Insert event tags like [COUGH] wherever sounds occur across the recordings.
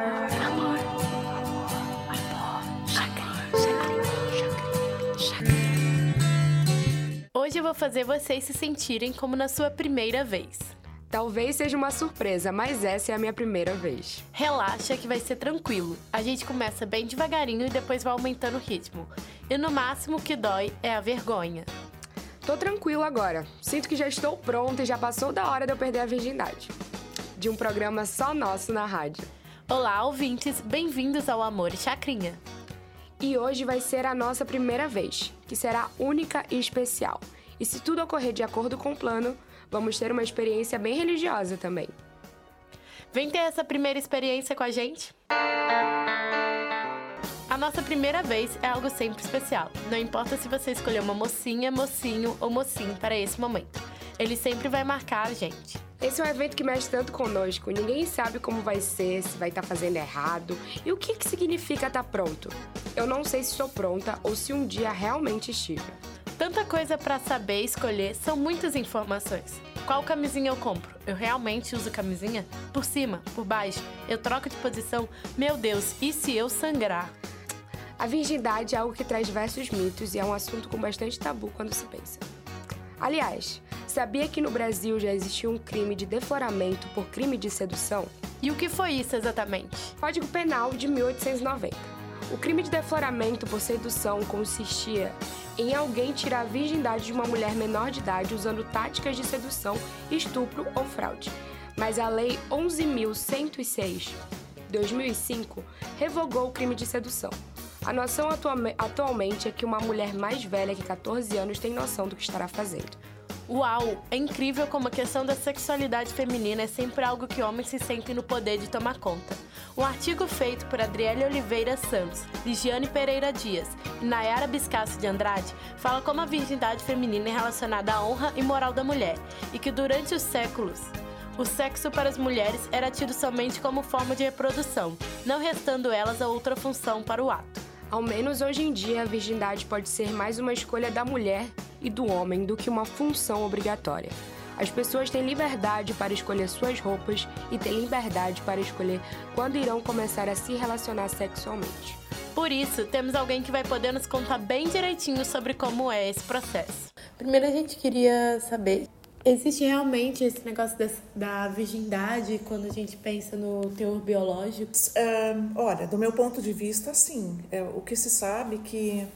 Amor. Hoje eu vou fazer vocês se sentirem como na sua primeira vez. Talvez seja uma surpresa, mas essa é a minha primeira vez. Relaxa que vai ser tranquilo. A gente começa bem devagarinho e depois vai aumentando o ritmo. E no máximo o que dói é a vergonha. Tô tranquilo agora. Sinto que já estou pronta e já passou da hora de eu perder a virgindade. De um programa só nosso na rádio. Olá, ouvintes, bem-vindos ao Amor e Chacrinha. E hoje vai ser a nossa primeira vez, que será única e especial. E se tudo ocorrer de acordo com o plano, vamos ter uma experiência bem religiosa também. Vem ter essa primeira experiência com a gente? A nossa primeira vez é algo sempre especial. Não importa se você escolheu uma mocinha, mocinho ou mocinho para esse momento. Ele sempre vai marcar a gente. Esse é um evento que mexe tanto conosco. Ninguém sabe como vai ser, se vai estar fazendo errado e o que, que significa estar pronto. Eu não sei se estou pronta ou se um dia realmente estive. Tanta coisa para saber e escolher, são muitas informações. Qual camisinha eu compro? Eu realmente uso camisinha? Por cima, por baixo? Eu troco de posição? Meu Deus, e se eu sangrar? A virgindade é algo que traz diversos mitos e é um assunto com bastante tabu quando se pensa. Aliás, sabia que no Brasil já existiu um crime de defloramento por crime de sedução? E o que foi isso exatamente? Código Penal de 1890. O crime de defloramento por sedução consistia em alguém tirar a virgindade de uma mulher menor de idade usando táticas de sedução, estupro ou fraude. Mas a Lei 11.106, 2005, revogou o crime de sedução. A noção atualmente é que uma mulher mais velha que 14 anos tem noção do que estará fazendo. Uau! É incrível como a questão da sexualidade feminina é sempre algo que homens se sentem no poder de tomar conta. Um artigo feito por Adriele Oliveira Santos, Ligiane Pereira Dias e Nayara Biscasso de Andrade fala como a virgindade feminina é relacionada à honra e moral da mulher e que durante os séculos o sexo para as mulheres era tido somente como forma de reprodução, não restando elas a outra função para o ato. Ao menos hoje em dia, a virgindade pode ser mais uma escolha da mulher e do homem do que uma função obrigatória. As pessoas têm liberdade para escolher suas roupas e têm liberdade para escolher quando irão começar a se relacionar sexualmente. Por isso, temos alguém que vai poder nos contar bem direitinho sobre como é esse processo. Primeiro, a gente queria saber Existe realmente esse negócio da virgindade quando a gente pensa no teor biológico? olha, do meu ponto de vista, sim. É, o que se sabe que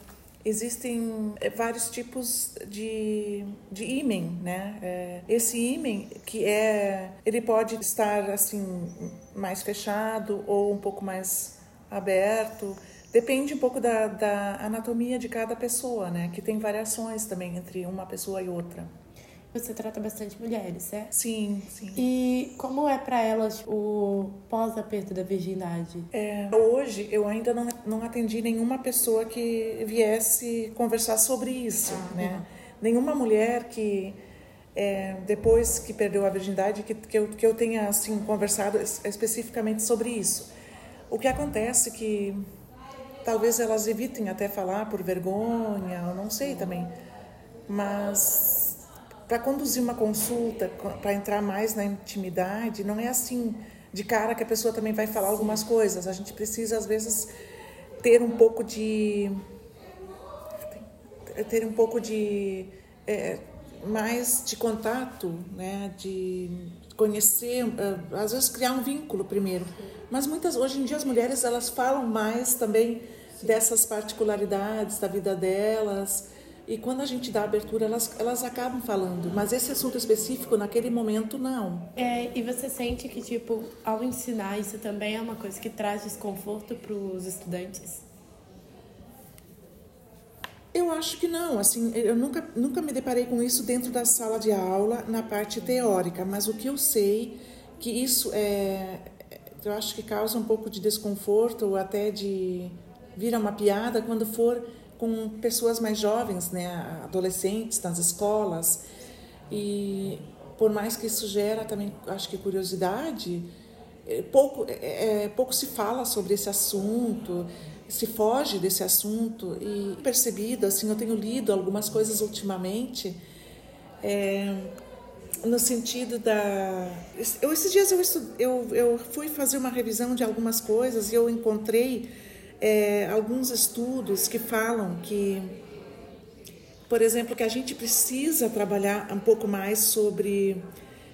existem é, vários tipos de, de ímen, né? É, esse ímen que é, ele pode estar assim mais fechado ou um pouco mais aberto. Depende um pouco da, da anatomia de cada pessoa, né? Que tem variações também entre uma pessoa e outra. Você trata bastante mulheres, certo? Sim, sim. E como é para elas o pós-aperto da virgindade? É, hoje eu ainda não, não atendi nenhuma pessoa que viesse conversar sobre isso, ah, né? Uhum. Nenhuma mulher que é, depois que perdeu a virgindade que, que, eu, que eu tenha assim conversado especificamente sobre isso. O que acontece que talvez elas evitem até falar por vergonha, eu não sei também, mas para conduzir uma consulta, para entrar mais na intimidade, não é assim de cara que a pessoa também vai falar algumas coisas. A gente precisa às vezes ter um pouco de ter um pouco de é, mais de contato, né, de conhecer, é, às vezes criar um vínculo primeiro. Mas muitas hoje em dia as mulheres elas falam mais também dessas particularidades da vida delas e quando a gente dá abertura, elas, elas acabam falando. Mas esse assunto específico, naquele momento, não. É, e você sente que, tipo, ao ensinar, isso também é uma coisa que traz desconforto para os estudantes? Eu acho que não. Assim, eu nunca, nunca me deparei com isso dentro da sala de aula, na parte teórica. Mas o que eu sei, que isso é... Eu acho que causa um pouco de desconforto ou até de... Vira uma piada quando for com pessoas mais jovens, né, adolescentes nas escolas. E por mais que isso gera também, acho que curiosidade, é, pouco, é, é, pouco se fala sobre esse assunto, se foge desse assunto e percebido, assim, eu tenho lido algumas coisas ultimamente, é, no sentido da. Eu, esses dias eu, estu... eu, eu fui fazer uma revisão de algumas coisas e eu encontrei é, alguns estudos que falam que, por exemplo, que a gente precisa trabalhar um pouco mais sobre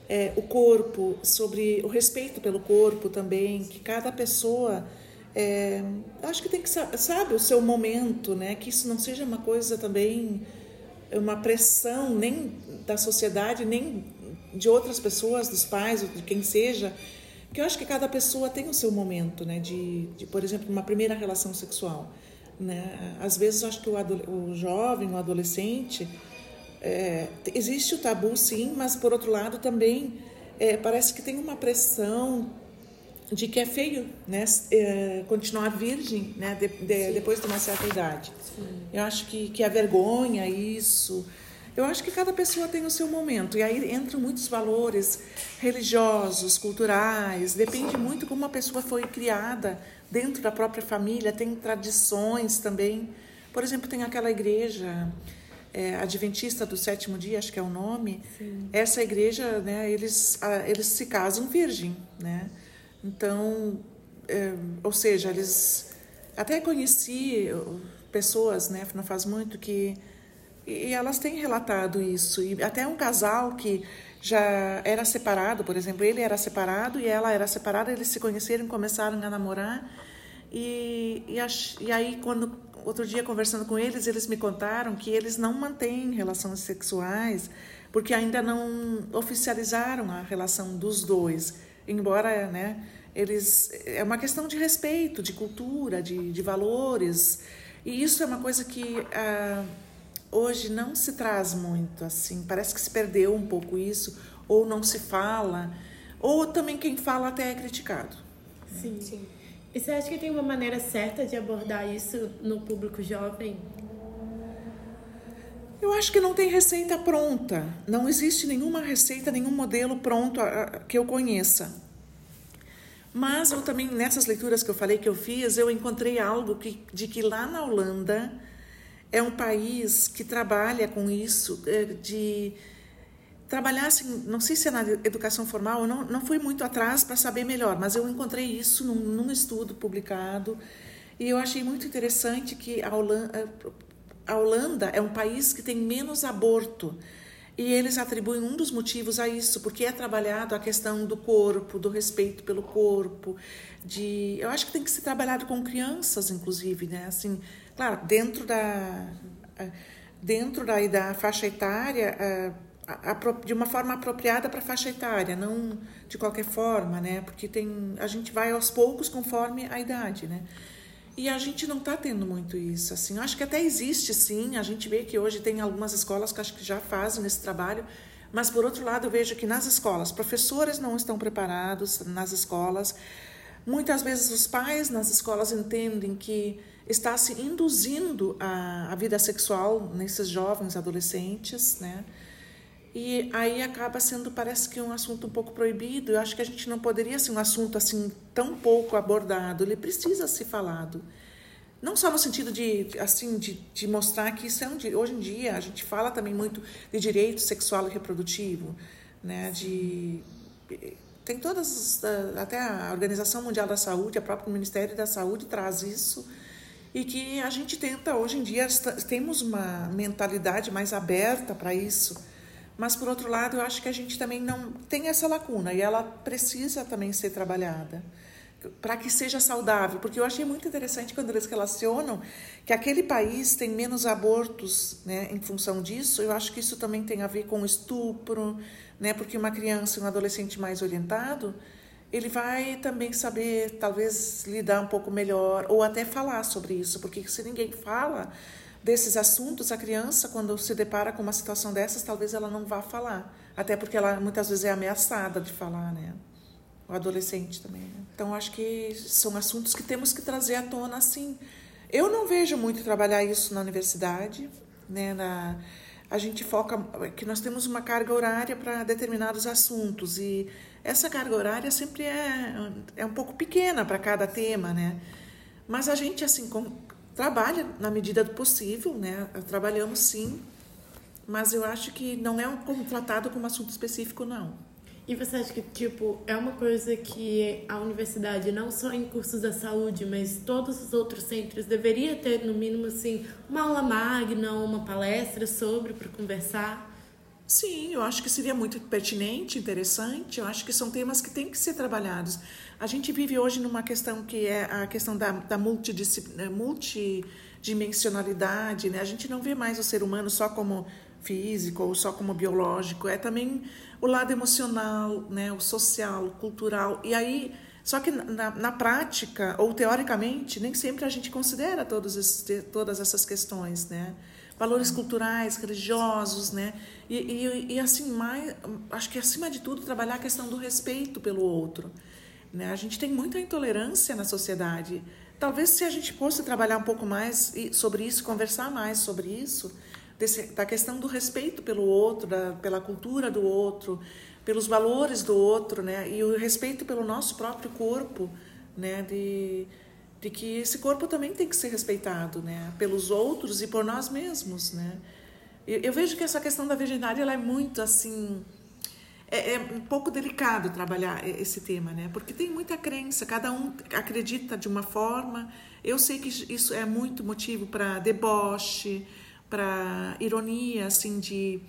é, o corpo, sobre o respeito pelo corpo também, que cada pessoa. É, acho que tem que sabe o seu momento, né? Que isso não seja uma coisa também uma pressão nem da sociedade nem de outras pessoas, dos pais, de quem seja, que eu acho que cada pessoa tem o seu momento, né? De, de por exemplo, uma primeira relação sexual, né? Às vezes eu acho que o, o jovem, o adolescente, é, existe o tabu, sim, mas por outro lado também é, parece que tem uma pressão de que é feio, né? É, continuar virgem, né? De, de, depois de uma certa idade. Sim. Eu acho que que a vergonha isso eu acho que cada pessoa tem o seu momento e aí entram muitos valores religiosos, culturais, depende muito como a pessoa foi criada dentro da própria família, tem tradições também. Por exemplo, tem aquela igreja é, adventista do sétimo dia, acho que é o nome. Sim. Essa igreja, né, eles, eles se casam virgem, né? Então, é, ou seja, eles até conheci pessoas, né, não faz muito que e elas têm relatado isso. E até um casal que já era separado, por exemplo, ele era separado e ela era separada, eles se conheceram, começaram a namorar. E, e, e aí, quando outro dia conversando com eles, eles me contaram que eles não mantêm relações sexuais porque ainda não oficializaram a relação dos dois, embora, né, eles é uma questão de respeito, de cultura, de, de valores. E isso é uma coisa que ah, hoje não se traz muito assim, parece que se perdeu um pouco isso, ou não se fala, ou também quem fala até é criticado. Sim. Sim. E você acha que tem uma maneira certa de abordar isso no público jovem? Eu acho que não tem receita pronta. Não existe nenhuma receita, nenhum modelo pronto que eu conheça. Mas eu também, nessas leituras que eu falei que eu fiz, eu encontrei algo que, de que lá na Holanda é um país que trabalha com isso, é, de trabalhar assim, não sei se é na educação formal, não, não fui muito atrás para saber melhor, mas eu encontrei isso num, num, estudo publicado e eu achei muito interessante que a Holanda, a Holanda é um país que tem menos aborto. E eles atribuem um dos motivos a isso, porque é trabalhado a questão do corpo, do respeito pelo corpo, de, eu acho que tem que ser trabalhado com crianças, inclusive, né? Assim, Claro, dentro da, dentro da, da faixa etária, de uma forma apropriada para a faixa etária, não de qualquer forma, né? Porque tem, a gente vai aos poucos conforme a idade, né? E a gente não está tendo muito isso, assim. Acho que até existe, sim. A gente vê que hoje tem algumas escolas que acho que já fazem esse trabalho, mas por outro lado eu vejo que nas escolas professores não estão preparados nas escolas. Muitas vezes os pais nas escolas entendem que está se induzindo a, a vida sexual nesses jovens adolescentes, né? E aí acaba sendo, parece que um assunto um pouco proibido. Eu acho que a gente não poderia ser um assunto assim tão pouco abordado. Ele precisa ser falado. Não só no sentido de assim de, de mostrar que isso é um hoje em dia a gente fala também muito de direito sexual e reprodutivo, né? De tem todas até a Organização Mundial da Saúde, a própria Ministério da Saúde traz isso e que a gente tenta, hoje em dia, temos uma mentalidade mais aberta para isso, mas, por outro lado, eu acho que a gente também não tem essa lacuna e ela precisa também ser trabalhada para que seja saudável, porque eu achei muito interessante quando eles relacionam que aquele país tem menos abortos, né, em função disso. Eu acho que isso também tem a ver com estupro, né, porque uma criança e um adolescente mais orientado ele vai também saber, talvez, lidar um pouco melhor ou até falar sobre isso, porque se ninguém fala desses assuntos, a criança, quando se depara com uma situação dessas, talvez ela não vá falar, até porque ela muitas vezes é ameaçada de falar, né? O adolescente também. Né? Então, acho que são assuntos que temos que trazer à tona, assim. Eu não vejo muito trabalhar isso na universidade, né? Na, a gente foca que nós temos uma carga horária para determinados assuntos e essa carga horária sempre é, é um pouco pequena para cada tema, né? Mas a gente, assim, com, trabalha na medida do possível, né? Trabalhamos sim mas eu acho que não é um, tratado como assunto específico, não. E você acha que, tipo, é uma coisa que a universidade, não só em cursos da saúde, mas todos os outros centros, deveria ter, no mínimo, assim, uma aula magna, uma palestra sobre, para conversar? Sim, eu acho que seria muito pertinente, interessante. Eu acho que são temas que têm que ser trabalhados. A gente vive hoje numa questão que é a questão da, da multidimensionalidade, né? A gente não vê mais o ser humano só como físico ou só como biológico, é também o lado emocional, né? o social, o cultural. E aí, só que na, na prática, ou teoricamente, nem sempre a gente considera todos esses, todas essas questões, né? Valores culturais, religiosos, né? E, e, e assim, mais, acho que acima de tudo, trabalhar a questão do respeito pelo outro. Né? A gente tem muita intolerância na sociedade. Talvez se a gente fosse trabalhar um pouco mais sobre isso, conversar mais sobre isso, desse, da questão do respeito pelo outro, da, pela cultura do outro, pelos valores do outro, né? E o respeito pelo nosso próprio corpo, né? De, de que esse corpo também tem que ser respeitado, né? Pelos outros e por nós mesmos, né? Eu, eu vejo que essa questão da virgindade ela é muito assim é, é, um pouco delicado trabalhar esse tema, né? Porque tem muita crença, cada um acredita de uma forma. Eu sei que isso é muito motivo para deboche, para ironia, assim, de,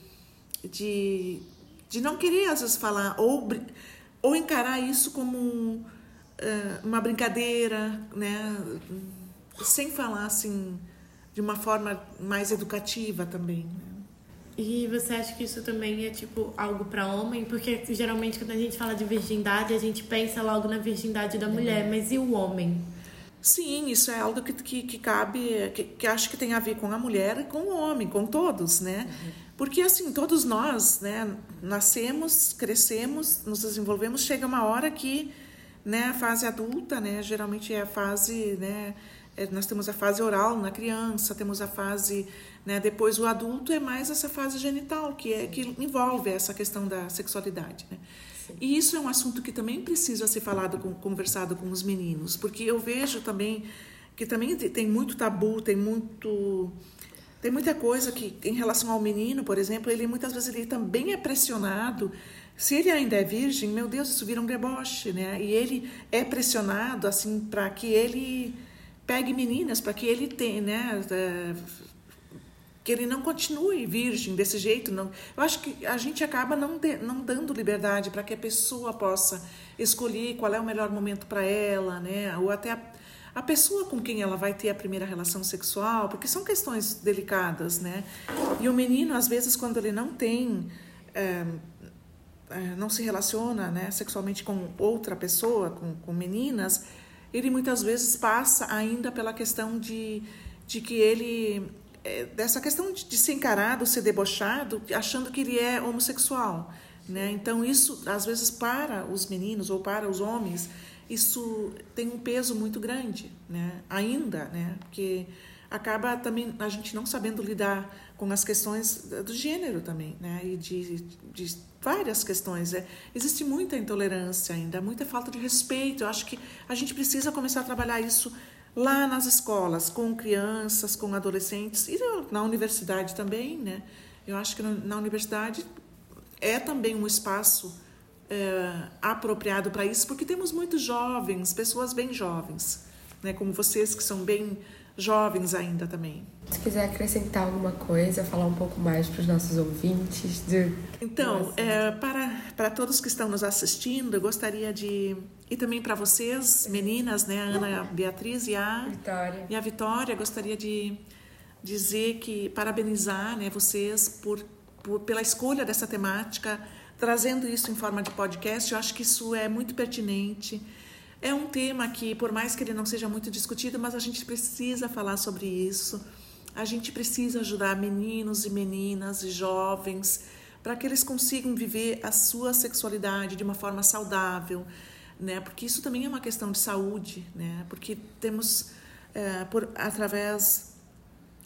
de, de não querer às vezes falar, ou, ou encarar isso como uh, uma brincadeira, né? Sem falar, assim, de uma forma mais educativa também. Né? E você acha que isso também é tipo algo para homem? Porque geralmente quando a gente fala de virgindade, a gente pensa logo na virgindade da mulher, mas e o homem? Sim, isso é algo que, que, que cabe, que, que, acho que tem a ver com a mulher e com o homem, com todos, né? Uhum. Porque, assim, todos nós, né, nascemos, crescemos, nos desenvolvemos, chega uma hora que, né, a fase adulta, né, geralmente é a fase, né, é, nós temos a fase oral na criança, temos a fase, né, depois o adulto é mais essa fase genital, que, é, que envolve essa questão da sexualidade, né? E isso é um assunto que também precisa ser falado, com, conversado com os meninos, porque eu vejo também que também tem muito tabu, tem muito tem muita coisa que em relação ao menino, por exemplo, ele muitas vezes ele também é pressionado. Se ele ainda é virgem, meu Deus, isso vira um deboche, né? E ele é pressionado assim para que ele pegue meninas, para que ele tenha, né, que ele não continue virgem desse jeito. Não. Eu acho que a gente acaba não, de, não dando liberdade para que a pessoa possa escolher qual é o melhor momento para ela, né? ou até a, a, pessoa com quem ela vai ter a primeira relação sexual, porque são questões delicadas. Né? E o menino, às vezes, quando ele não tem. É, é, não se relaciona né, sexualmente com outra pessoa, com, com meninas, ele muitas vezes passa ainda pela questão de, de que ele é, dessa questão de, de ser encarado, ser debochado, achando que ele é homossexual. Né? Então, isso, às vezes, para os meninos ou para os homens, isso tem um peso muito grande, né? ainda, né? porque acaba também a gente não sabendo lidar com as questões do gênero também, né? e de, de várias questões. É, existe muita intolerância ainda, muita falta de respeito. Eu acho que a gente precisa começar a trabalhar isso lá nas escolas, com crianças, com adolescentes e na universidade também, né? Eu acho que na universidade é também um espaço é, apropriado para isso, porque temos muitos jovens, pessoas bem jovens, né? Como vocês que são bem jovens ainda também. Se quiser acrescentar alguma coisa, falar um pouco mais para os nossos ouvintes. De... Então, é, para, para todos que estão nos assistindo, eu gostaria de. E também para vocês, meninas, né, a Ana a Beatriz e a Vitória. E a Vitória, gostaria de dizer que parabenizar né, vocês por, por, pela escolha dessa temática, trazendo isso em forma de podcast. Eu acho que isso é muito pertinente. É um tema que, por mais que ele não seja muito discutido, mas a gente precisa falar sobre isso. A gente precisa ajudar meninos e meninas e jovens para que eles consigam viver a sua sexualidade de uma forma saudável, né? Porque isso também é uma questão de saúde, né? Porque temos é, por através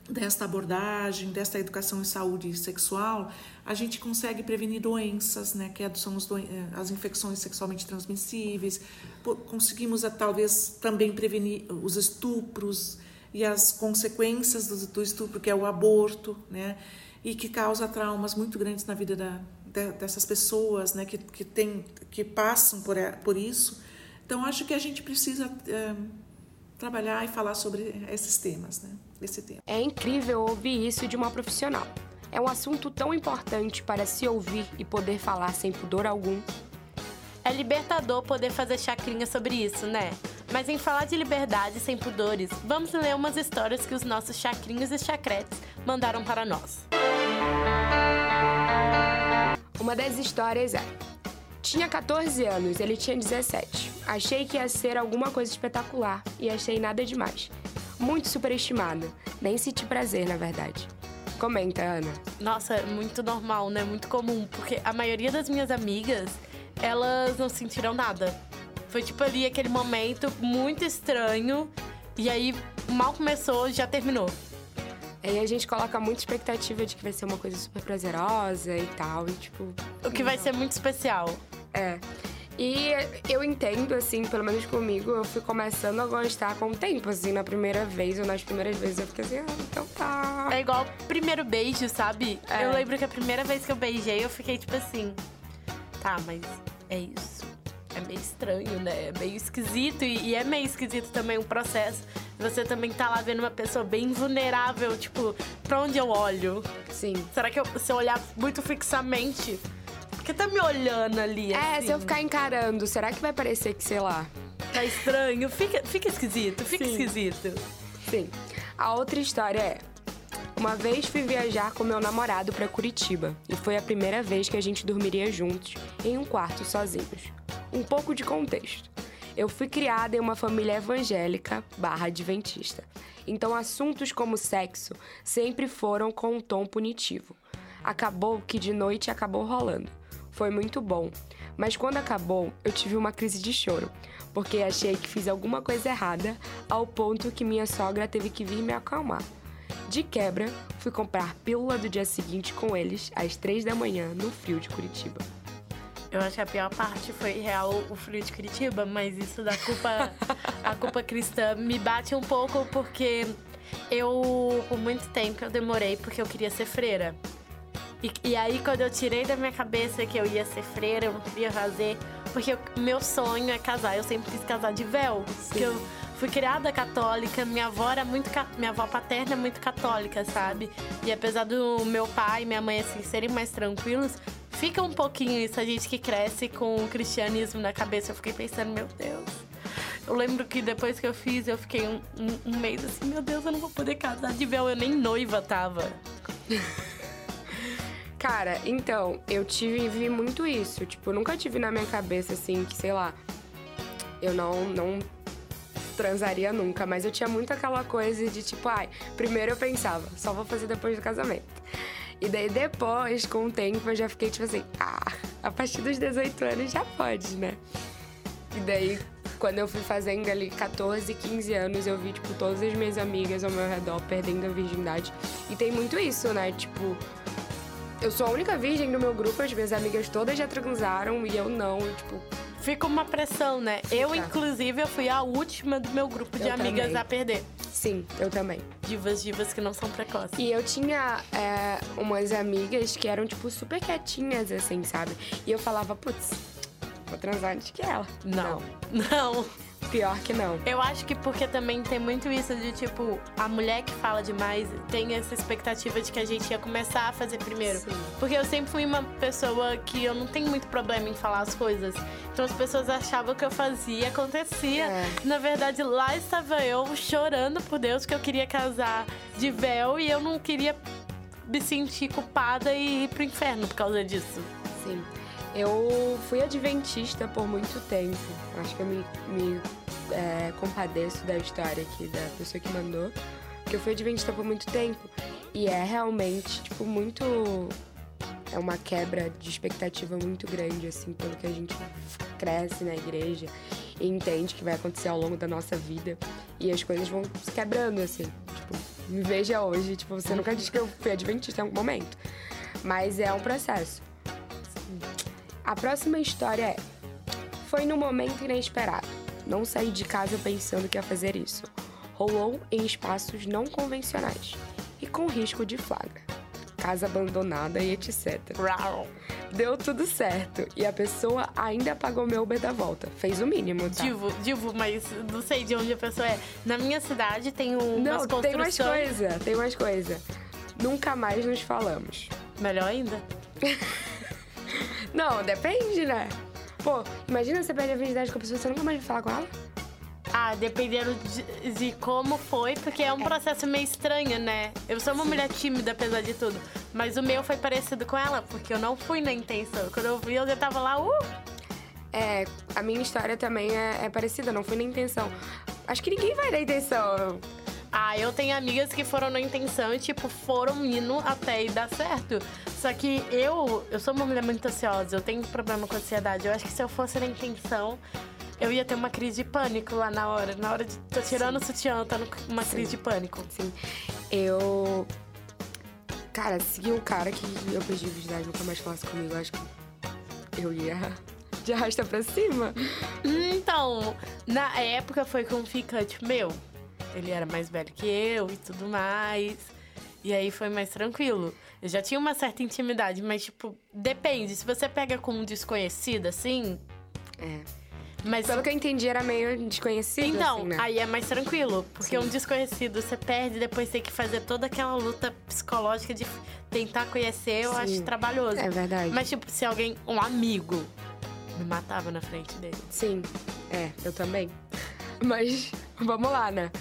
desta abordagem, desta educação em saúde sexual, a gente consegue prevenir doenças, né, que é são eh, as infecções sexualmente transmissíveis, conseguimos eh, talvez também prevenir os estupros e as consequências do, estupro, que é o aborto, né, e que causa traumas muito grandes na vida da, dessas pessoas, né, que, que, tem, que passam por, por isso. Então, acho que a gente precisa é, trabalhar e falar sobre esses temas, né, esse tema. É incrível ouvir isso de uma profissional. É um assunto tão importante para se ouvir e poder falar sem pudor algum. É libertador poder fazer chacrinha sobre isso, né? Mas em falar de liberdade sem pudores, vamos ler umas histórias que os nossos chacrinhos e chacretes mandaram para nós. Uma das histórias é: Tinha 14 anos, ele tinha 17. Achei que ia ser alguma coisa espetacular e achei nada demais. Muito superestimada. Nem senti prazer, na verdade. Comenta, Ana. Nossa, é muito normal, né? Muito comum, porque a maioria das minhas amigas, elas não sentiram nada. Foi tipo ali aquele momento muito estranho e aí mal começou, já terminou. Aí a gente coloca muita expectativa de que vai ser uma coisa super prazerosa e tal, e tipo. O que vai ser muito especial. É. E eu entendo, assim, pelo menos comigo, eu fui começando a gostar com o tempo, assim, na primeira vez ou nas primeiras vezes eu fiquei assim, ah, então tá. É igual primeiro beijo, sabe? É. Eu lembro que a primeira vez que eu beijei, eu fiquei tipo assim, tá, mas é isso. É meio estranho, né? É meio esquisito e, e é meio esquisito também o processo você também tá lá vendo uma pessoa bem vulnerável, tipo, pra onde eu olho? Sim. Será que eu, se eu olhar muito fixamente, porque tá me olhando ali? É, assim? se eu ficar encarando, será que vai parecer que, sei lá. Tá estranho? Fica, fica esquisito, fica Sim. esquisito. Sim. A outra história é. Uma vez fui viajar com meu namorado para Curitiba e foi a primeira vez que a gente dormiria juntos em um quarto sozinhos. Um pouco de contexto. Eu fui criada em uma família evangélica barra adventista. Então assuntos como sexo sempre foram com um tom punitivo. Acabou que de noite acabou rolando. Foi muito bom. Mas quando acabou, eu tive uma crise de choro, porque achei que fiz alguma coisa errada, ao ponto que minha sogra teve que vir me acalmar. De quebra, fui comprar pílula do dia seguinte com eles às três da manhã no frio de Curitiba. Eu acho que a pior parte foi real o frio de Curitiba, mas isso da culpa, a culpa cristã me bate um pouco porque eu, por muito tempo, eu demorei porque eu queria ser freira. E, e aí, quando eu tirei da minha cabeça que eu ia ser freira, eu não queria fazer, porque o meu sonho é casar. Eu sempre quis casar de véu. Sim. Porque eu fui criada católica, minha avó era muito. Minha avó paterna é muito católica, sabe? E apesar do meu pai e minha mãe assim, serem mais tranquilos, fica um pouquinho isso, a gente que cresce com o cristianismo na cabeça. Eu fiquei pensando, meu Deus. Eu lembro que depois que eu fiz, eu fiquei um, um, um mês assim, meu Deus, eu não vou poder casar de véu. Eu nem noiva tava. [LAUGHS] Cara, então, eu tive vi muito isso. Tipo, nunca tive na minha cabeça assim que, sei lá, eu não, não transaria nunca, mas eu tinha muito aquela coisa de tipo, ai, primeiro eu pensava, só vou fazer depois do casamento. E daí depois, com o tempo, eu já fiquei tipo assim, ah, a partir dos 18 anos já pode, né? E daí, quando eu fui fazendo ali 14, 15 anos, eu vi, tipo, todas as minhas amigas ao meu redor perdendo a virgindade. E tem muito isso, né? Tipo, eu sou a única virgem do meu grupo, as minhas amigas todas já transaram e eu não, e, tipo. Fica uma pressão, né? Eu, inclusive, eu fui a última do meu grupo de eu amigas também. a perder. Sim, eu também. Divas, divas que não são precoces. E eu tinha é, umas amigas que eram, tipo, super quietinhas, assim, sabe? E eu falava, putz, vou transar antes que ela. Não. Não. não. Pior que não. Eu acho que porque também tem muito isso de, tipo, a mulher que fala demais tem essa expectativa de que a gente ia começar a fazer primeiro. Sim. Porque eu sempre fui uma pessoa que eu não tenho muito problema em falar as coisas. Então as pessoas achavam que eu fazia, acontecia. É. Na verdade, lá estava eu chorando por Deus que eu queria casar de véu e eu não queria me sentir culpada e ir pro inferno por causa disso. Sim. Eu fui adventista por muito tempo. Acho que eu me, me é, compadeço da história aqui da pessoa que mandou. Porque eu fui adventista por muito tempo. E é realmente, tipo, muito é uma quebra de expectativa muito grande, assim, pelo que a gente cresce na igreja e entende que vai acontecer ao longo da nossa vida. E as coisas vão se quebrando, assim. Tipo, me veja hoje, tipo, você nunca disse que eu fui adventista em algum momento. Mas é um processo. A próxima história é: Foi num momento inesperado. Não saí de casa pensando que ia fazer isso. Rolou em espaços não convencionais e com risco de flagra casa abandonada e etc. Deu tudo certo. E a pessoa ainda pagou meu Uber da volta. Fez o mínimo, tá? Divo, Divo, mas não sei de onde a pessoa é. Na minha cidade tem um. Não, tem mais coisa, tem mais coisa. Nunca mais nos falamos. Melhor ainda. [LAUGHS] não, depende, né? Pô, imagina você perde a virgindade com a pessoa, você nunca mais vai falar com ela? Ah, dependendo de, de, como foi, porque é um processo meio estranho, né? Eu sou uma mulher tímida, apesar de tudo. Mas o meu foi parecido com ela, porque eu não fui na intenção. Quando eu vi, eu já tava lá, uh! É, a minha história também é, é parecida, não fui na intenção. Acho que ninguém vai na intenção. Ah, eu tenho amigas que foram na intenção e, tipo, foram indo até e dar certo. Só que eu, eu sou uma mulher muito ansiosa, eu tenho problema com ansiedade. Eu acho que se eu fosse na intenção, eu ia ter uma crise de pânico lá na hora. Na hora de tô tirando Sim. o sutiã, tá numa Sim. crise de pânico. Sim. Eu. Cara, segui um cara que eu perdi a virgindade, nunca mais falasse comigo. Eu acho que eu ia de arrasta pra cima. Então, na época foi com um ficante meu. Ele era mais velho que eu e tudo mais. E aí foi mais tranquilo. Eu já tinha uma certa intimidade, mas, tipo, depende. Se você pega com um desconhecido, assim. É. Mas pelo que eu entendi, era meio desconhecido. Então, assim, né? aí é mais tranquilo. Porque Sim. um desconhecido você perde, depois tem que fazer toda aquela luta psicológica de tentar conhecer, eu Sim. acho trabalhoso. É verdade. Mas, tipo, se alguém, um amigo, me matava na frente dele. Sim, é, eu também. [LAUGHS] Mas vamos lá, né?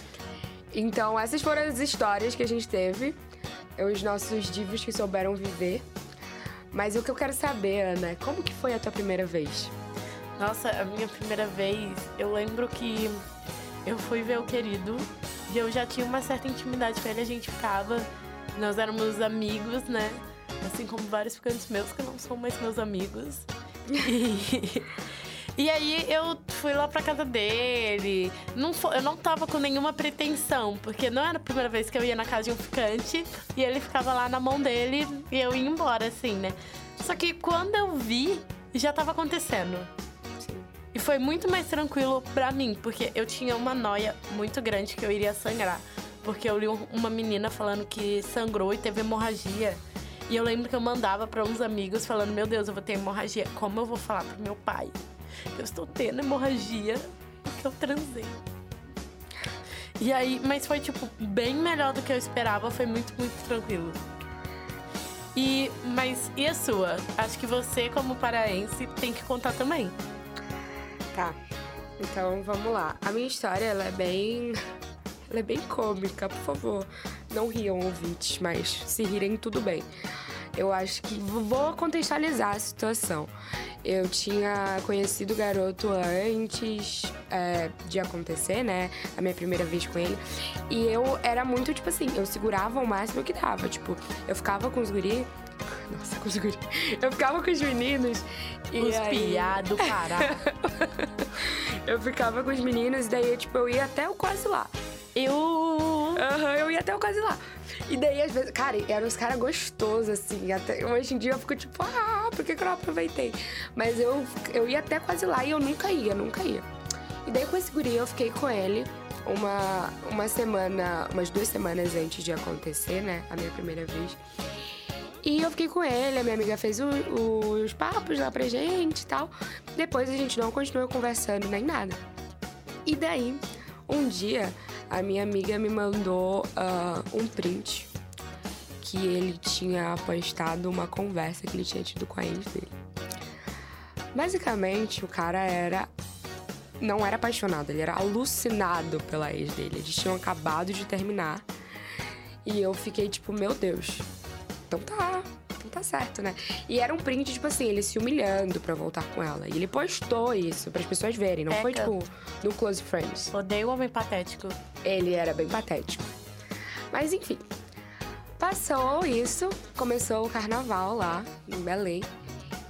Então, essas foram as histórias que a gente teve. Os nossos divos que souberam viver. Mas o que eu quero saber, Ana, é como que foi a tua primeira vez? Nossa, a minha primeira vez, eu lembro que eu fui ver o querido e eu já tinha uma certa intimidade com ele, a gente ficava, nós éramos amigos, né? Assim como vários ficantes meus que não são mais meus amigos. [LAUGHS] E, e aí eu fui lá pra casa dele. Não foi, eu não tava com nenhuma pretensão, porque não era a primeira vez que eu ia na casa de um ficante e ele ficava lá na mão dele e eu ia embora, assim, né? Só que quando eu vi, já tava acontecendo. E foi muito mais tranquilo para mim, porque eu tinha uma noia muito grande que eu iria sangrar. Porque eu li uma menina falando que sangrou e teve hemorragia. E eu lembro que eu mandava para uns amigos falando: Meu Deus, eu vou ter hemorragia. Como eu vou falar pro meu pai? Eu estou tendo hemorragia porque eu transei. E aí, mas foi tipo bem melhor do que eu esperava, foi muito, muito tranquilo. E, mas e a sua? Acho que você, como paraense, tem que contar também. Tá. Então vamos lá. A minha história ela é bem. Ela é bem cômica, por favor. Não riam ouvintes, mas se rirem, tudo bem. Eu acho que. Vou contextualizar a situação. Eu tinha conhecido o garoto antes é, de acontecer, né? A minha primeira vez com ele. E eu era muito, tipo assim, eu segurava o máximo que dava. Tipo, eu ficava com os guri [LAUGHS] nossa, com os guri. Eu ficava com os meninos e os aí... piado, caralho. [LAUGHS] eu ficava com os meninos e daí, tipo, eu ia até o quase lá. Eu... Uhum, eu ia até quase lá. E daí, às vezes, cara, eram uns caras gostosos, assim. Até, hoje em dia eu fico tipo, ah, por que, que eu não aproveitei? Mas eu, eu ia até quase lá e eu nunca ia, nunca ia. E daí com esse guri eu fiquei com ele uma, uma semana, umas duas semanas antes de acontecer, né? A minha primeira vez. E eu fiquei com ele, a minha amiga fez o, os papos lá pra gente e tal. Depois a gente não continuou conversando nem nada. E daí, um dia, a minha amiga me mandou uh, um print que ele tinha postado uma conversa que ele tinha tido com a ex dele. Basicamente, o cara era. Não era apaixonado, ele era alucinado pela ex dele. Eles tinham acabado de terminar. E eu fiquei tipo, meu Deus, então tá, então tá certo, né? E era um print, tipo assim, ele se humilhando pra voltar com ela. E ele postou isso para as pessoas verem, não foi tipo no Close Friends. Odeio o homem patético. Ele era bem patético. Mas enfim. Passou isso, começou o carnaval lá em Belém.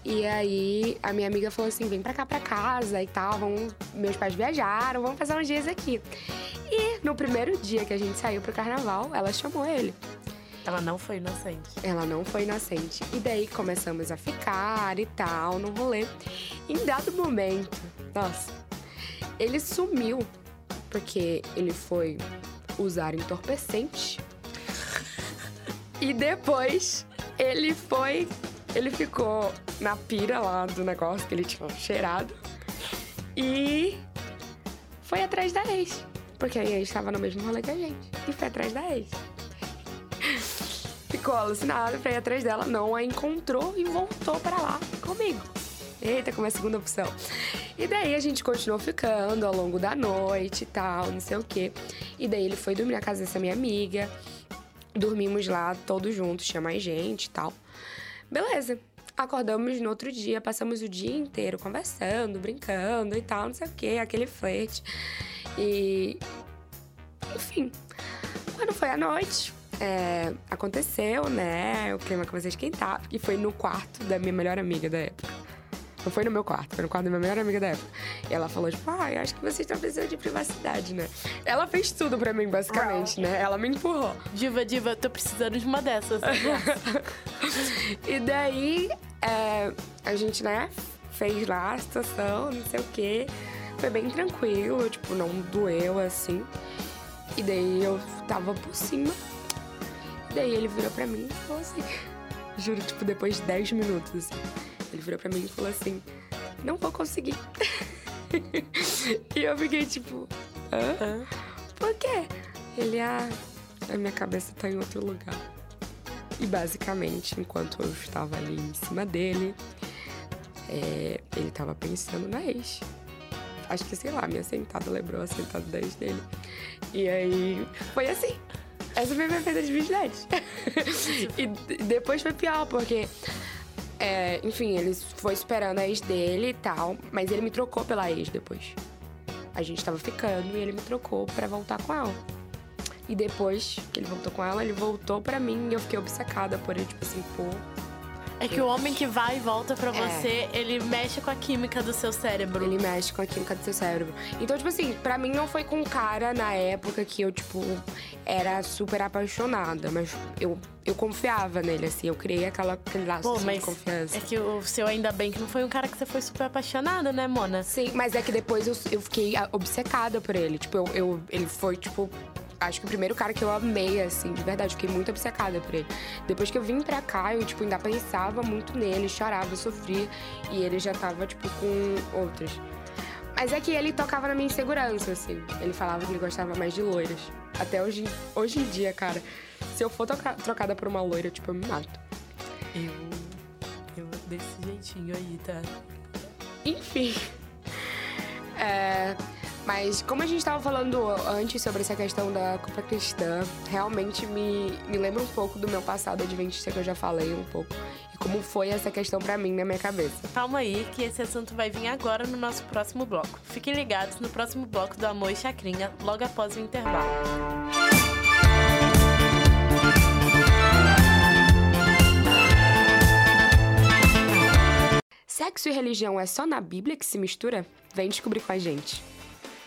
E aí a minha amiga falou assim: vem pra cá pra casa e tal. Vamos... Meus pais viajaram, vamos fazer uns dias aqui. E no primeiro dia que a gente saiu pro carnaval, ela chamou ele. Ela não foi inocente. Ela não foi inocente. E daí começamos a ficar e tal, no rolê. Em dado momento, nossa, ele sumiu porque ele foi usar entorpecente. e depois ele foi. Ele ficou na pira lá do negócio que ele tinha cheirado. E foi atrás da ex. Porque a ex estava no mesmo rolê que a gente. E foi atrás da ex. Ficou alucinado, foi atrás dela, não a encontrou e voltou para lá comigo. Eita, como é a segunda opção. E daí a gente continuou ficando ao longo da noite e tal, não sei o quê. E daí ele foi dormir na casa dessa minha amiga. Dormimos lá todos juntos, tinha mais gente e tal. Beleza. Acordamos no outro dia, passamos o dia inteiro conversando, brincando e tal, não sei o quê, aquele flerte. E. Enfim. Quando foi a noite, é, aconteceu, né? O clima começou a esquentar. E foi no quarto da minha melhor amiga da época. Não foi no meu quarto, foi no quarto da minha melhor amiga da época. E ela falou, tipo, ah, eu acho que vocês estão precisando de privacidade, né? Ela fez tudo pra mim, basicamente, né? Ela me empurrou. Diva, diva, eu tô precisando de uma dessas. Né? [LAUGHS] e daí, é, a gente, né, fez lá a situação, não sei o quê. Foi bem tranquilo, tipo, não doeu assim. E daí eu tava por cima. E daí ele virou pra mim e falou assim. [LAUGHS] Juro, tipo, depois de 10 minutos, assim. Ele virou pra mim e falou assim: Não vou conseguir. [LAUGHS] e eu fiquei tipo: Hã? Por quê? Ele, ah, a minha cabeça tá em outro lugar. E basicamente, enquanto eu estava ali em cima dele, é, ele tava pensando na ex. Acho que, sei lá, minha sentada lembrou a sentada da ex dele. E aí, foi assim. Essa foi minha perda de virgindade. [LAUGHS] e depois foi pior, porque é, enfim, ele foi esperando a ex dele e tal, mas ele me trocou pela ex depois. A gente tava ficando e ele me trocou para voltar com ela. E depois que ele voltou com ela, ele voltou para mim e eu fiquei obcecada por ele, tipo assim, pô, é que o homem que vai e volta para é. você, ele mexe com a química do seu cérebro. Ele mexe com a química do seu cérebro. Então, tipo assim, para mim não foi com cara na época que eu, tipo, era super apaixonada, mas eu, eu confiava nele, assim, eu criei aquela, aquele laço Pô, de confiança. É que o seu ainda bem que não foi um cara que você foi super apaixonada, né, Mona? Sim, mas é que depois eu, eu fiquei obcecada por ele. Tipo, eu, eu ele foi, tipo, acho que o primeiro cara que eu amei, assim, de verdade, fiquei muito obcecada por ele. Depois que eu vim pra cá, eu, tipo, ainda pensava muito nele, chorava, sofria, e ele já tava, tipo, com outras. Mas é que ele tocava na minha insegurança, assim. Ele falava que ele gostava mais de loiras. Até hoje, hoje em dia, cara, se eu for trocada por uma loira, tipo, eu me mato. Eu. Eu desse jeitinho aí, tá? Enfim. [LAUGHS] É. Mas como a gente estava falando antes sobre essa questão da culpa cristã, realmente me, me lembra um pouco do meu passado adventista que eu já falei um pouco. E como foi essa questão para mim na minha cabeça. Calma aí, que esse assunto vai vir agora no nosso próximo bloco. Fiquem ligados no próximo bloco do Amor e Chacrinha, logo após o intervalo. Sexo e religião é só na Bíblia que se mistura? Vem descobrir com a gente.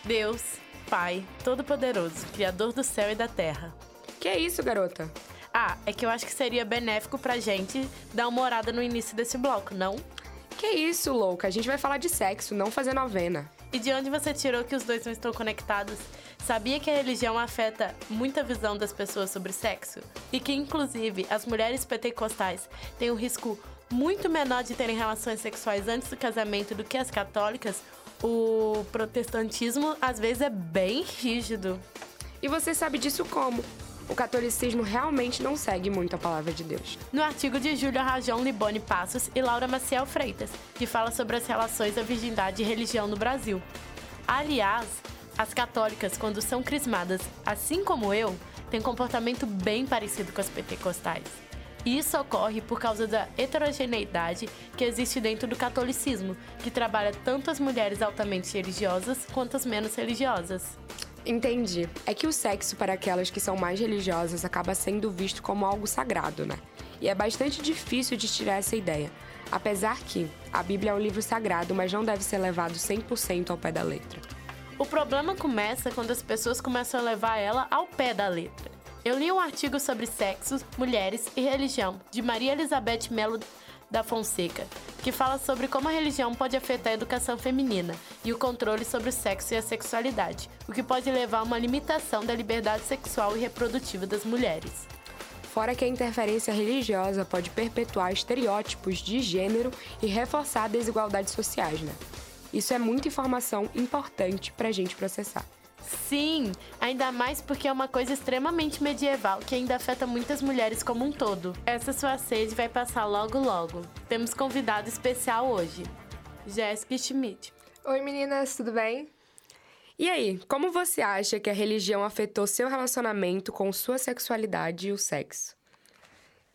Deus, Pai, Todo-Poderoso, Criador do céu e da terra. Que é isso, garota? Ah, é que eu acho que seria benéfico pra gente dar uma orada no início desse bloco, não? Que isso, louca? A gente vai falar de sexo, não fazer novena. E de onde você tirou que os dois não estão conectados? Sabia que a religião afeta muita visão das pessoas sobre sexo? E que, inclusive, as mulheres pentecostais têm um risco muito menor de terem relações sexuais antes do casamento do que as católicas? O protestantismo às vezes é bem rígido. E você sabe disso como? O catolicismo realmente não segue muito a palavra de Deus. No artigo de Júlia Rajão Liboni Passos e Laura Maciel Freitas, que fala sobre as relações da virgindade e religião no Brasil. Aliás, as católicas, quando são crismadas, assim como eu, têm comportamento bem parecido com as pentecostais. E isso ocorre por causa da heterogeneidade que existe dentro do catolicismo, que trabalha tanto as mulheres altamente religiosas quanto as menos religiosas. Entendi. É que o sexo para aquelas que são mais religiosas acaba sendo visto como algo sagrado, né? E é bastante difícil de tirar essa ideia. Apesar que a Bíblia é um livro sagrado, mas não deve ser levado 100% ao pé da letra. O problema começa quando as pessoas começam a levar ela ao pé da letra. Eu li um artigo sobre sexo, mulheres e religião, de Maria Elizabeth Melo da Fonseca, que fala sobre como a religião pode afetar a educação feminina e o controle sobre o sexo e a sexualidade, o que pode levar a uma limitação da liberdade sexual e reprodutiva das mulheres. Fora que a interferência religiosa pode perpetuar estereótipos de gênero e reforçar desigualdades sociais, né? Isso é muita informação importante pra gente processar. Sim, ainda mais porque é uma coisa extremamente medieval que ainda afeta muitas mulheres como um todo. Essa sua sede vai passar logo logo. Temos convidado especial hoje, Jéssica Schmidt. Oi meninas, tudo bem? E aí, como você acha que a religião afetou seu relacionamento com sua sexualidade e o sexo?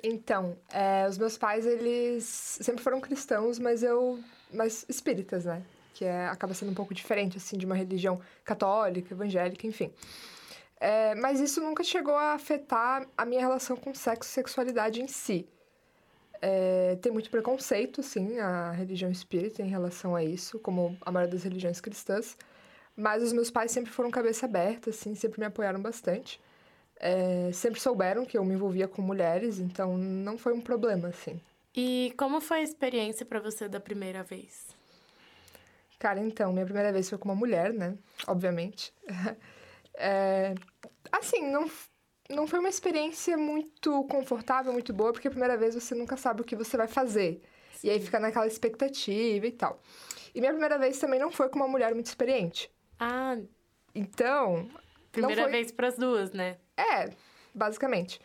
Então, é, os meus pais, eles sempre foram cristãos, mas eu... mas espíritas, né? Que é, acaba sendo um pouco diferente, assim, de uma religião católica, evangélica, enfim. É, mas isso nunca chegou a afetar a minha relação com sexo e sexualidade em si. É, tem muito preconceito, sim, a religião espírita em relação a isso, como a maioria das religiões cristãs. Mas os meus pais sempre foram cabeça aberta, assim, sempre me apoiaram bastante. É, sempre souberam que eu me envolvia com mulheres, então não foi um problema, assim. E como foi a experiência para você da primeira vez? Cara, então, minha primeira vez foi com uma mulher, né? Obviamente. [LAUGHS] é, assim, não, não foi uma experiência muito confortável, muito boa, porque a primeira vez você nunca sabe o que você vai fazer. Sim. E aí fica naquela expectativa e tal. E minha primeira vez também não foi com uma mulher muito experiente. Ah. Então. Primeira foi... vez para as duas, né? É, basicamente.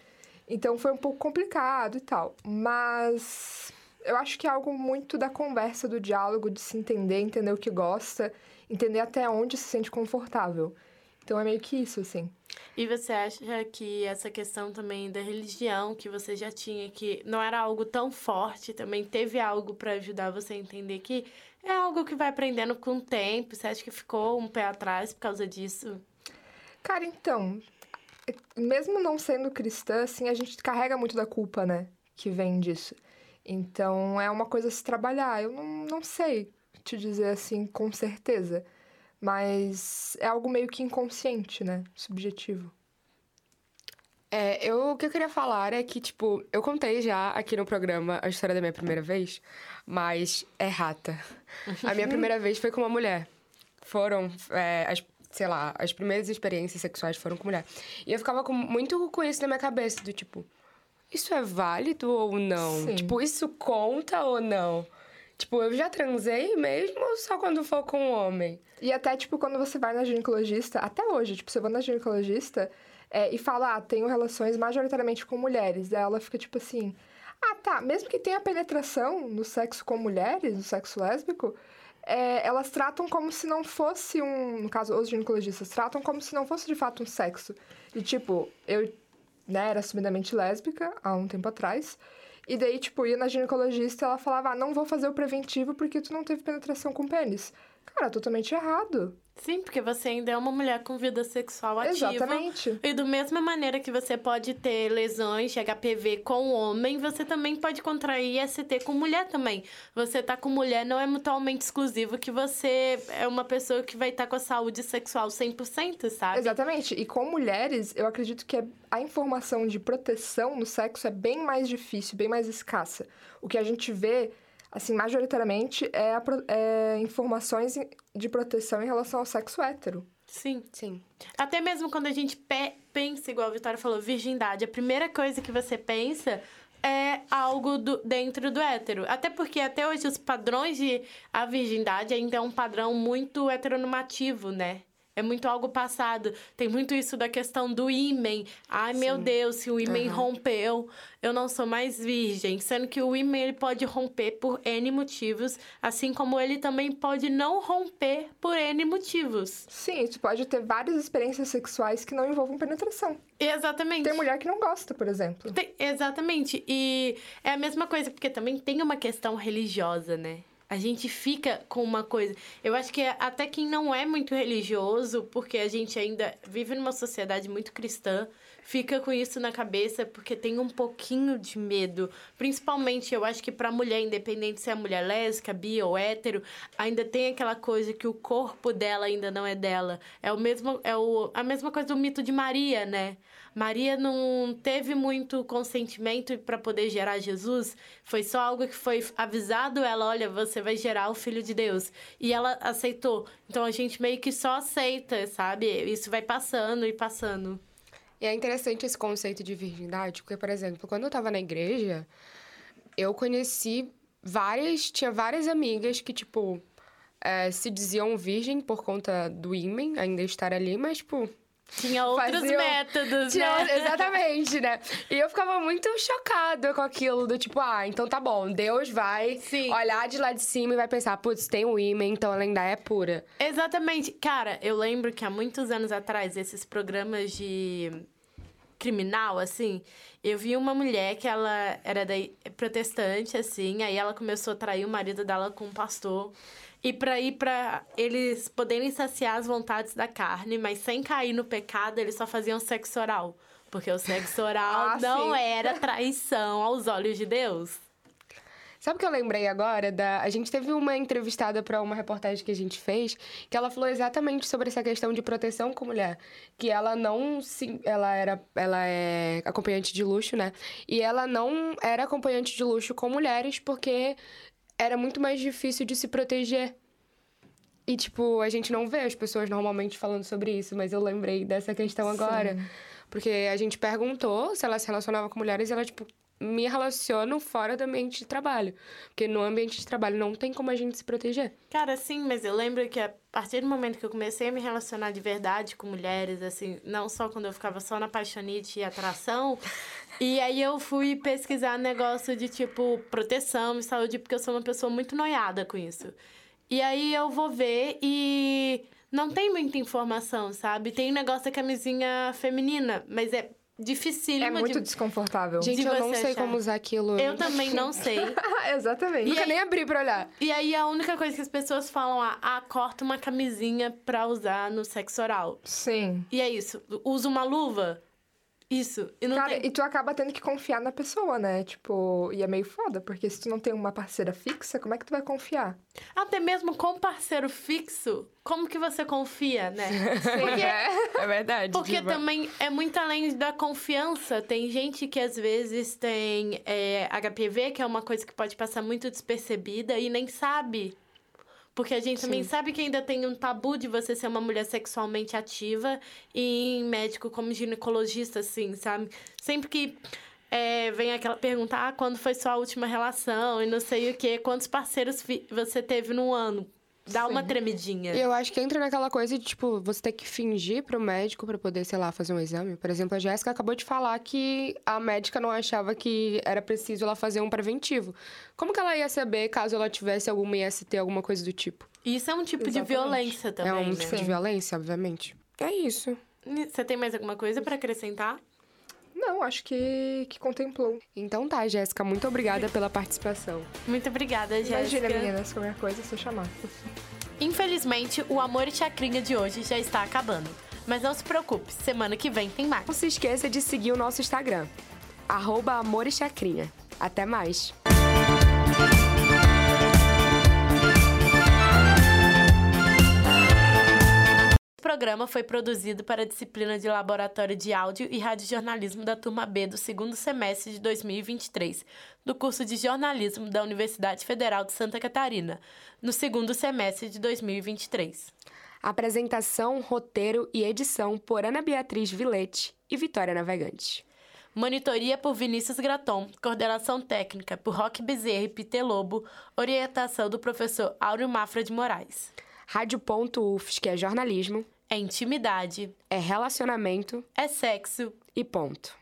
Então foi um pouco complicado e tal. Mas eu acho que é algo muito da conversa, do diálogo, de se entender, entender o que gosta, entender até onde se sente confortável. Então é meio que isso, assim. E você acha que essa questão também da religião que você já tinha, que não era algo tão forte, também teve algo para ajudar você a entender que é algo que vai aprendendo com o tempo? Você acha que ficou um pé atrás por causa disso? Cara, então, mesmo não sendo cristã, assim, a gente carrega muito da culpa, né? Que vem disso. Então é uma coisa a se trabalhar. Eu não, não sei te dizer assim com certeza, mas é algo meio que inconsciente, né? Subjetivo. É, eu, o que eu queria falar é que, tipo, eu contei já aqui no programa a história da minha primeira vez, mas é rata. A minha [LAUGHS] primeira vez foi com uma mulher. Foram, é, as, sei lá, as primeiras experiências sexuais foram com mulher. E eu ficava com, muito com isso na minha cabeça, do tipo, isso é válido ou não? Sim. Tipo, isso conta ou não? Tipo, eu já transei mesmo ou só quando for com um homem? E até, tipo, quando você vai na ginecologista, até hoje, tipo, você vai na ginecologista é, e fala, ah, tenho relações majoritariamente com mulheres. Daí ela fica tipo assim, ah, tá, mesmo que tenha penetração no sexo com mulheres, no sexo lésbico, é, elas tratam como se não fosse um. No caso, os ginecologistas tratam como se não fosse de fato um sexo. E tipo, eu né, era assumidamente lésbica há um tempo atrás. E daí, tipo, ia na ginecologista e ela falava: ah, não vou fazer o preventivo porque tu não teve penetração com pênis. Cara, totalmente errado. Sim, porque você ainda é uma mulher com vida sexual ativa. Exatamente. E da mesma maneira que você pode ter lesões de HPV com homem, você também pode contrair ST com mulher também. Você tá com mulher não é mutualmente exclusivo que você é uma pessoa que vai estar tá com a saúde sexual 100%, sabe? Exatamente. E com mulheres, eu acredito que a informação de proteção no sexo é bem mais difícil, bem mais escassa. O que a gente vê assim, majoritariamente é, a, é informações de proteção em relação ao sexo hétero. Sim. Sim. Até mesmo quando a gente pe pensa, igual a Vitória falou, virgindade, a primeira coisa que você pensa é algo do, dentro do hétero. Até porque até hoje os padrões de a virgindade ainda é um padrão muito heteronormativo, né? É muito algo passado. Tem muito isso da questão do ímen. Ai, Sim. meu Deus, se o ímen uhum. rompeu, eu não sou mais virgem. Sendo que o ímen ele pode romper por N motivos, assim como ele também pode não romper por N motivos. Sim, tu pode ter várias experiências sexuais que não envolvam penetração. Exatamente. Tem mulher que não gosta, por exemplo. Tem, exatamente. E é a mesma coisa, porque também tem uma questão religiosa, né? A gente fica com uma coisa. Eu acho que até quem não é muito religioso, porque a gente ainda vive numa sociedade muito cristã, fica com isso na cabeça porque tem um pouquinho de medo. Principalmente, eu acho que para mulher, independente se é mulher lésbica, bi ou hétero, ainda tem aquela coisa que o corpo dela ainda não é dela. É o mesmo é o, a mesma coisa do mito de Maria, né? Maria não teve muito consentimento para poder gerar Jesus, foi só algo que foi avisado ela, olha, você vai gerar o filho de Deus. E ela aceitou. Então a gente meio que só aceita, sabe? Isso vai passando e passando. E é interessante esse conceito de virgindade, porque, por exemplo, quando eu tava na igreja, eu conheci várias. Tinha várias amigas que, tipo, é, se diziam virgem por conta do ímen ainda estar ali, mas, tipo, tinha outros Faziam... métodos, Tinha... né? Exatamente, né? E eu ficava muito chocada com aquilo, do tipo, ah, então tá bom, Deus vai Sim. olhar de lá de cima e vai pensar, putz, tem o ímã, então ela ainda é pura. Exatamente. Cara, eu lembro que há muitos anos atrás, esses programas de criminal, assim, eu vi uma mulher que ela era daí, protestante, assim, aí ela começou a trair o marido dela com um pastor. E para ir para eles poderem saciar as vontades da carne, mas sem cair no pecado, eles só faziam sexo oral. Porque o sexo oral [LAUGHS] ah, não sim. era traição aos olhos de Deus. Sabe o que eu lembrei agora? Da... A gente teve uma entrevistada para uma reportagem que a gente fez, que ela falou exatamente sobre essa questão de proteção com mulher. Que ela não se. Ela era. Ela é acompanhante de luxo, né? E ela não era acompanhante de luxo com mulheres, porque era muito mais difícil de se proteger. E, tipo, a gente não vê as pessoas normalmente falando sobre isso, mas eu lembrei dessa questão agora. Sim. Porque a gente perguntou se ela se relacionava com mulheres e ela, tipo, me relaciono fora do ambiente de trabalho. Porque no ambiente de trabalho não tem como a gente se proteger. Cara, sim, mas eu lembro que a partir do momento que eu comecei a me relacionar de verdade com mulheres, assim, não só quando eu ficava só na paixonite e atração, e aí eu fui pesquisar negócio de tipo proteção e saúde, porque eu sou uma pessoa muito noiada com isso. E aí eu vou ver e não tem muita informação, sabe? Tem um negócio da camisinha feminina, mas é dificílimo. É muito de... desconfortável. Gente, de eu não sei achar. como usar aquilo. Eu também não sei. [LAUGHS] Exatamente. E Nunca aí... nem abri pra olhar. E aí a única coisa que as pessoas falam é, ah, corta uma camisinha pra usar no sexo oral. Sim. E é isso. Usa uma luva. Isso. E, Cara, tem... e tu acaba tendo que confiar na pessoa, né? Tipo, e é meio foda, porque se tu não tem uma parceira fixa, como é que tu vai confiar? Até mesmo com parceiro fixo, como que você confia, né? [LAUGHS] Porque... é verdade. Porque também é muito além da confiança. Tem gente que às vezes tem é, HPV, que é uma coisa que pode passar muito despercebida e nem sabe porque a gente Sim. também sabe que ainda tem um tabu de você ser uma mulher sexualmente ativa e em médico como ginecologista, assim, sabe? Sempre que é, vem aquela pergunta, ah, quando foi sua última relação e não sei o quê, quantos parceiros você teve no ano? Dá Sim. uma tremidinha. E eu acho que entra naquela coisa de, tipo, você ter que fingir pro médico para poder, sei lá, fazer um exame. Por exemplo, a Jéssica acabou de falar que a médica não achava que era preciso ela fazer um preventivo. Como que ela ia saber caso ela tivesse alguma IST, alguma coisa do tipo? Isso é um tipo Exatamente. de violência também, É um né? tipo de violência, obviamente. É isso. Você tem mais alguma coisa para acrescentar? Não, acho que, que contemplou. Então tá, Jéssica, muito obrigada pela participação. Muito obrigada, Jéssica. Imagina, meninas, qualquer coisa, se chamar. Infelizmente, o Amor e Chacrinha de hoje já está acabando. Mas não se preocupe, semana que vem tem mais. Não se esqueça de seguir o nosso Instagram, arroba Amor e Chacrinha. Até mais! Programa foi produzido para a disciplina de Laboratório de Áudio e Radiojornalismo da turma B do segundo semestre de 2023, do curso de Jornalismo da Universidade Federal de Santa Catarina, no segundo semestre de 2023. Apresentação, roteiro e edição por Ana Beatriz Vilete e Vitória Navegante. Monitoria por Vinícius Graton, coordenação técnica por Roque Bezerra e Peter Lobo, orientação do professor Áureo Mafra de Moraes. Rádio.UFS, que é jornalismo, é intimidade, é relacionamento, é sexo. E ponto.